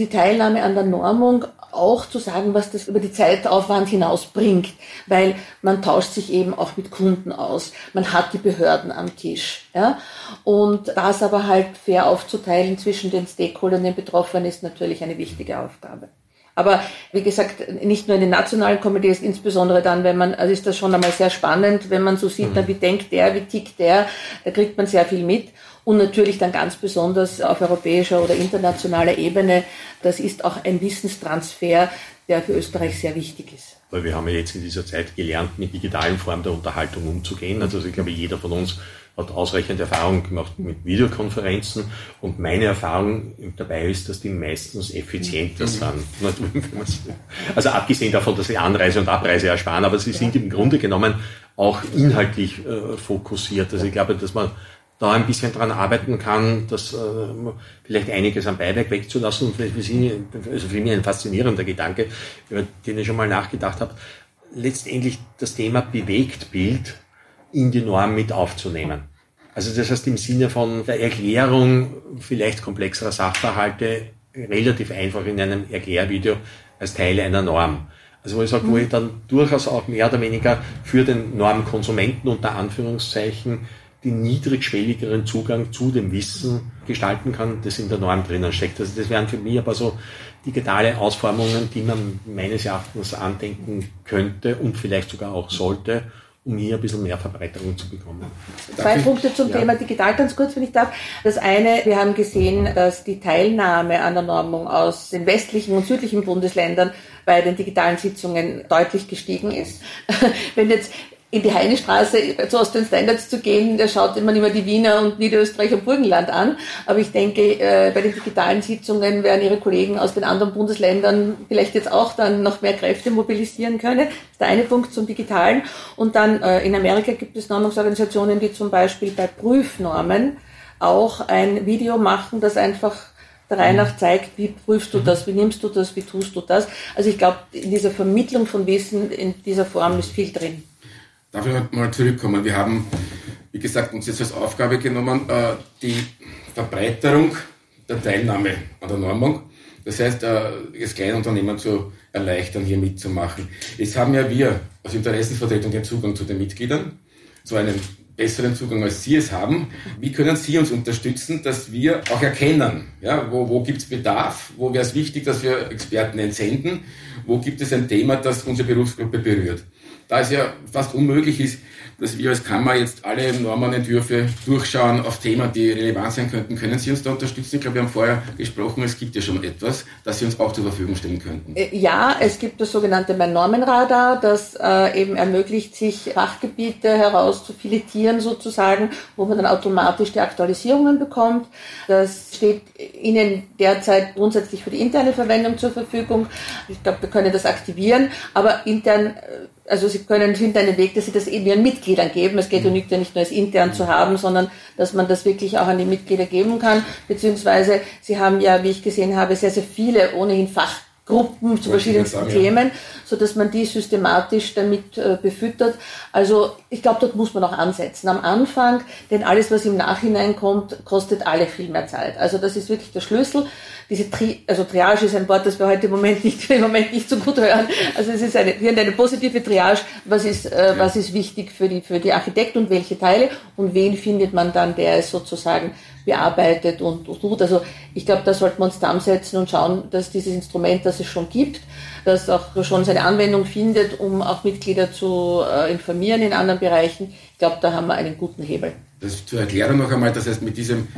die Teilnahme an der Normung auch zu sagen, was das über die Zeitaufwand hinaus bringt, weil man tauscht sich eben auch mit Kunden aus, man hat die Behörden am Tisch, ja, und das aber halt fair aufzuteilen zwischen den Stakeholdern, den Betroffenen, ist natürlich eine wichtige Aufgabe. Aber wie gesagt, nicht nur in den nationalen Komitees, insbesondere dann, wenn man, also ist das schon einmal sehr spannend, wenn man so sieht, mhm. na, wie denkt der, wie tickt der, da kriegt man sehr viel mit und natürlich dann ganz besonders auf europäischer oder internationaler Ebene. Das ist auch ein Wissenstransfer, der für Österreich sehr wichtig ist. Weil wir haben ja jetzt in dieser Zeit gelernt, mit digitalen Formen der Unterhaltung umzugehen. Also ich glaube, jeder von uns hat ausreichend Erfahrung gemacht mit Videokonferenzen und meine Erfahrung dabei ist, dass die meistens effizienter mhm. sind. Also abgesehen davon, dass sie Anreise und Abreise ersparen, aber sie sind im Grunde genommen auch inhaltlich äh, fokussiert. Also ich glaube, dass man da ein bisschen dran arbeiten kann, dass äh, vielleicht einiges am Beiwerk wegzulassen. Und für Sie, also für mich ein faszinierender Gedanke, über den ich schon mal nachgedacht habe, letztendlich das Thema Bewegtbild in die Norm mit aufzunehmen. Also das heißt im Sinne von der Erklärung vielleicht komplexerer Sachverhalte relativ einfach in einem Erklärvideo als Teil einer Norm. Also wo ich sage, wo ich dann durchaus auch mehr oder weniger für den Normkonsumenten unter Anführungszeichen den niedrigschwelligeren Zugang zu dem Wissen gestalten kann, das in der Norm drinnen steckt. Also das wären für mich aber so digitale Ausformungen, die man meines Erachtens andenken könnte und vielleicht sogar auch sollte, um hier ein bisschen mehr Verbreiterung zu bekommen. Zwei Punkte zum ja. Thema digital ganz kurz, wenn ich darf. Das eine, wir haben gesehen, dass die Teilnahme an der Normung aus den westlichen und südlichen Bundesländern bei den digitalen Sitzungen deutlich gestiegen ist. Wenn jetzt in die Heinestraße zu Austrian Standards zu gehen, da schaut man immer die Wiener und Niederösterreich und Burgenland an. Aber ich denke, äh, bei den digitalen Sitzungen werden Ihre Kollegen aus den anderen Bundesländern vielleicht jetzt auch dann noch mehr Kräfte mobilisieren können. Das ist der eine Punkt zum Digitalen. Und dann äh, in Amerika gibt es Normungsorganisationen, die zum Beispiel bei Prüfnormen auch ein Video machen, das einfach der Reihe nach zeigt, wie prüfst du mhm. das, wie nimmst du das, wie tust du das. Also ich glaube, in dieser Vermittlung von Wissen in dieser Form ist viel drin. Darf ich mal zurückkommen? Wir haben, wie gesagt, uns jetzt als Aufgabe genommen, äh, die Verbreiterung der Teilnahme an der Normung. Das heißt, äh, das Kleinunternehmen zu erleichtern, hier mitzumachen. Jetzt haben ja wir als Interessenvertretung den Zugang zu den Mitgliedern, zu einem besseren Zugang als Sie es haben. Wie können Sie uns unterstützen, dass wir auch erkennen, ja, wo, wo gibt es Bedarf, wo wäre es wichtig, dass wir Experten entsenden, wo gibt es ein Thema, das unsere Berufsgruppe berührt. Da es ja fast unmöglich ist, dass wir als Kammer jetzt alle Normenentwürfe durchschauen auf Themen, die relevant sein könnten. Können Sie uns da unterstützen? Ich glaube, wir haben vorher gesprochen, es gibt ja schon etwas, das Sie uns auch zur Verfügung stellen könnten. Äh, ja, es gibt das sogenannte Mein Normenradar, das äh, eben ermöglicht, sich Fachgebiete herauszufiletieren sozusagen, wo man dann automatisch die Aktualisierungen bekommt. Das steht Ihnen derzeit grundsätzlich für die interne Verwendung zur Verfügung. Ich glaube, wir können das aktivieren, aber intern äh, also Sie können finden einen Weg, dass Sie das eben Ihren Mitgliedern geben. Es geht ja nicht, ja nicht nur als intern zu haben, sondern dass man das wirklich auch an die Mitglieder geben kann. Beziehungsweise Sie haben ja, wie ich gesehen habe, sehr, sehr viele ohnehin Fachgruppen zu verschiedensten sagen, Themen, ja. so dass man die systematisch damit äh, befüttert. Also ich glaube, dort muss man auch ansetzen. Am Anfang, denn alles, was im Nachhinein kommt, kostet alle viel mehr Zeit. Also das ist wirklich der Schlüssel diese Tri also Triage ist ein Wort, das wir heute im Moment nicht, im Moment nicht so gut hören. Also es ist eine, hier eine positive Triage. Was ist, äh, was ist wichtig für die, für die Architekt und welche Teile und wen findet man dann, der es sozusagen bearbeitet und, tut. Also ich glaube, da sollten wir uns zusammensetzen und schauen, dass dieses Instrument, das es schon gibt, das auch schon seine Anwendung findet, um auch Mitglieder zu äh, informieren in anderen Bereichen. Ich glaube, da haben wir einen guten Hebel. Das zur Erklärung noch einmal, das heißt mit diesem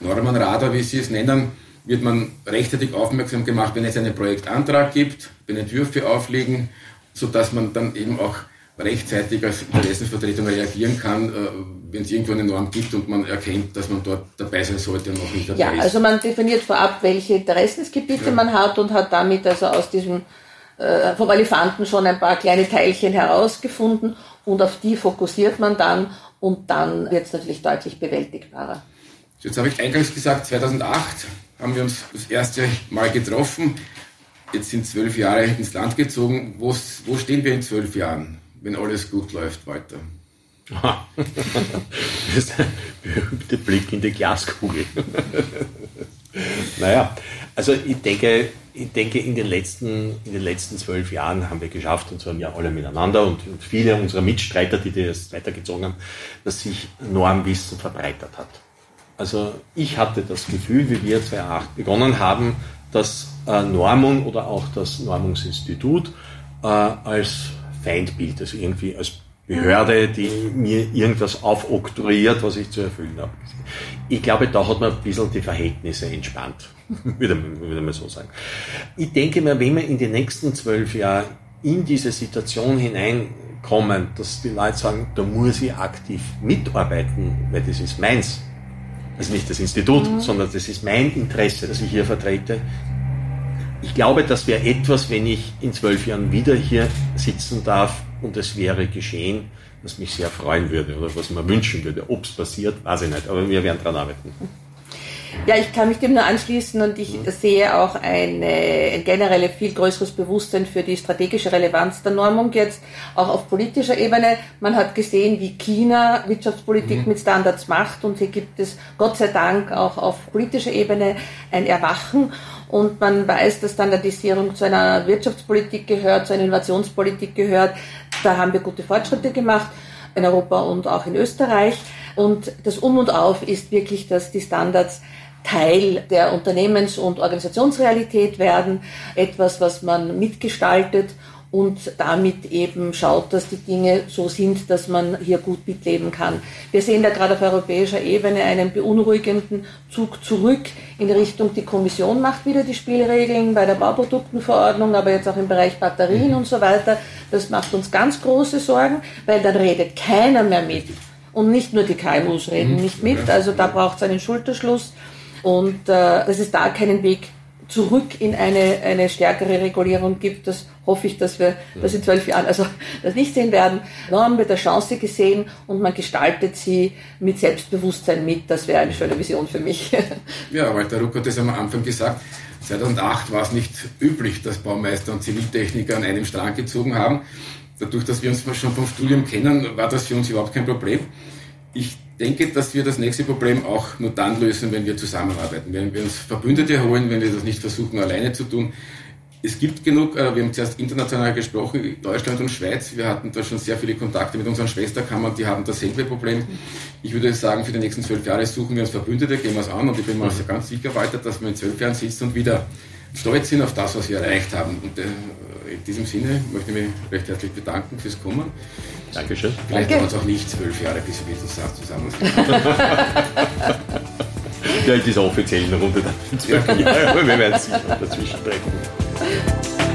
Normenradar, wie Sie es nennen, wird man rechtzeitig aufmerksam gemacht, wenn es einen Projektantrag gibt, wenn Entwürfe aufliegen, sodass man dann eben auch rechtzeitig als Interessensvertretung reagieren kann, äh, wenn es irgendwo eine Norm gibt und man erkennt, dass man dort dabei sein sollte und noch nicht dabei ja, ist. Ja, also man definiert vorab, welche Interessensgebiete ja. man hat und hat damit also aus diesem äh, vom Elefanten schon ein paar kleine Teilchen herausgefunden und auf die fokussiert man dann und dann wird es natürlich deutlich bewältigbarer. Jetzt habe ich eingangs gesagt, 2008 haben wir uns das erste Mal getroffen. Jetzt sind zwölf Jahre ins Land gezogen. Wo, wo stehen wir in zwölf Jahren, wenn alles gut läuft, weiter? das ist ein berühmter Blick in die Glaskugel. naja, also ich denke, ich denke in, den letzten, in den letzten zwölf Jahren haben wir geschafft, und zwar wir alle miteinander und, und viele unserer Mitstreiter, die das weitergezogen haben, dass sich Normwissen verbreitert hat. Also ich hatte das Gefühl, wie wir 2008 begonnen haben, dass äh, Normung oder auch das Normungsinstitut äh, als Feindbild, also irgendwie als Behörde, die mir irgendwas aufoktroyiert, was ich zu erfüllen habe. Ich glaube, da hat man ein bisschen die Verhältnisse entspannt, würde, würde man so sagen. Ich denke mir, wenn wir in den nächsten zwölf Jahren in diese Situation hineinkommen, dass die Leute sagen, da muss ich aktiv mitarbeiten, weil das ist meins, das ist nicht das Institut, mhm. sondern das ist mein Interesse, das ich hier vertrete. Ich glaube, das wäre etwas, wenn ich in zwölf Jahren wieder hier sitzen darf und es wäre geschehen, was mich sehr freuen würde oder was man wünschen würde. Ob es passiert, weiß ich nicht, aber wir werden daran arbeiten. Ja, ich kann mich dem nur anschließen und ich mhm. sehe auch eine, ein generell viel größeres Bewusstsein für die strategische Relevanz der Normung jetzt, auch auf politischer Ebene. Man hat gesehen, wie China Wirtschaftspolitik mhm. mit Standards macht und hier gibt es Gott sei Dank auch auf politischer Ebene ein Erwachen und man weiß, dass Standardisierung zu einer Wirtschaftspolitik gehört, zu einer Innovationspolitik gehört. Da haben wir gute Fortschritte gemacht in Europa und auch in Österreich. Und das Um und Auf ist wirklich, dass die Standards Teil der Unternehmens- und Organisationsrealität werden, etwas, was man mitgestaltet und damit eben schaut, dass die Dinge so sind, dass man hier gut mitleben kann. Wir sehen da gerade auf europäischer Ebene einen beunruhigenden Zug zurück in Richtung, die Kommission macht wieder die Spielregeln bei der Bauproduktenverordnung, aber jetzt auch im Bereich Batterien mhm. und so weiter. Das macht uns ganz große Sorgen, weil dann redet keiner mehr mit. Und nicht nur die KMUs reden mhm. nicht mit, also da braucht es einen Schulterschluss und äh, dass es da keinen Weg zurück in eine, eine stärkere Regulierung gibt, das hoffe ich, dass wir das in zwölf Jahren also das nicht sehen werden. Norm wird eine Chance gesehen und man gestaltet sie mit Selbstbewusstsein mit. Das wäre eine schöne Vision für mich. Ja, Walter Ruck hat das am Anfang gesagt. 2008 war es nicht üblich, dass Baumeister und Ziviltechniker an einem Strang gezogen haben. Dadurch, dass wir uns schon vom Studium kennen, war das für uns überhaupt kein Problem. Ich denke, dass wir das nächste Problem auch nur dann lösen, wenn wir zusammenarbeiten. Wenn wir uns Verbündete holen, wenn wir das nicht versuchen, alleine zu tun. es gibt genug, äh, wir haben zuerst international gesprochen, Deutschland und Schweiz, wir hatten da schon sehr viele Kontakte mit unseren Schwesterkammern, die haben dasselbe Problem. Ich würde sagen, für die nächsten zwölf Jahre suchen wir uns Verbündete, gehen wir es an und ich bin mir also ganz sicher weiter, dass wir in zwölf Jahren sitzen und wieder stolz sind auf das, was wir erreicht haben. Und äh, in diesem Sinne möchte ich mich recht herzlich bedanken fürs Kommen. Dankeschön. Vielleicht Danke. dauert es auch nicht zwölf Jahre, bis wir das zusammen sind. Ja, in dieser offiziellen Runde dann. Ja, aber wir werden sicher dazwischen sprechen.